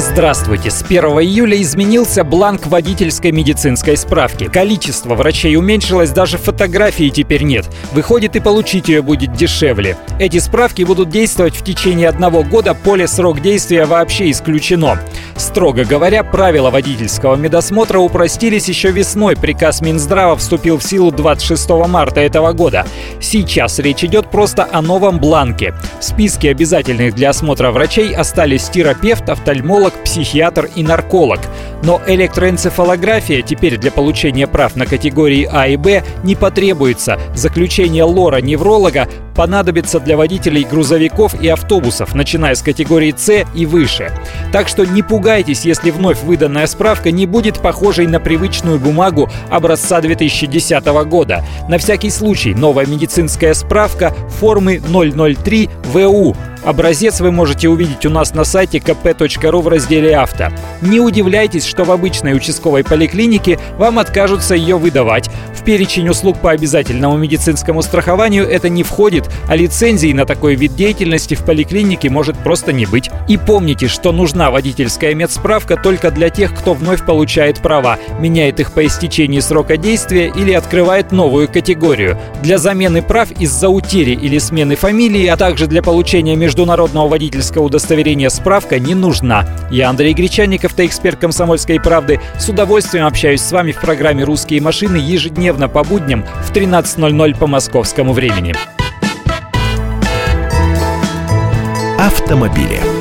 Здравствуйте! С 1 июля изменился бланк водительской медицинской справки. Количество врачей уменьшилось, даже фотографии теперь нет. Выходит, и получить ее будет дешевле. Эти справки будут действовать в течение одного года, поле срок действия вообще исключено. Строго говоря, правила водительского медосмотра упростились еще весной. Приказ Минздрава вступил в силу 26 марта этого года. Сейчас речь идет просто о новом бланке. В списке обязательных для осмотра врачей остались терапевт, офтальмолог, психиатр и нарколог. Но электроэнцефалография теперь для получения прав на категории А и Б не потребуется. Заключение лора-невролога понадобится для водителей грузовиков и автобусов, начиная с категории С и выше. Так что не пугайтесь, если вновь выданная справка не будет похожей на привычную бумагу образца 2010 года. На всякий случай новая медицинская справка формы 003 ВУ Образец вы можете увидеть у нас на сайте kp.ru в разделе «Авто». Не удивляйтесь, что в обычной участковой поликлинике вам откажутся ее выдавать. В перечень услуг по обязательному медицинскому страхованию это не входит, а лицензии на такой вид деятельности в поликлинике может просто не быть. И помните, что нужна водительская медсправка только для тех, кто вновь получает права, меняет их по истечении срока действия или открывает новую категорию. Для замены прав из-за утери или смены фамилии, а также для получения международного международного водительского удостоверения справка не нужна. Я Андрей Гречанников, эксперт «Комсомольской правды». С удовольствием общаюсь с вами в программе «Русские машины» ежедневно по будням в 13.00 по московскому времени. Автомобили.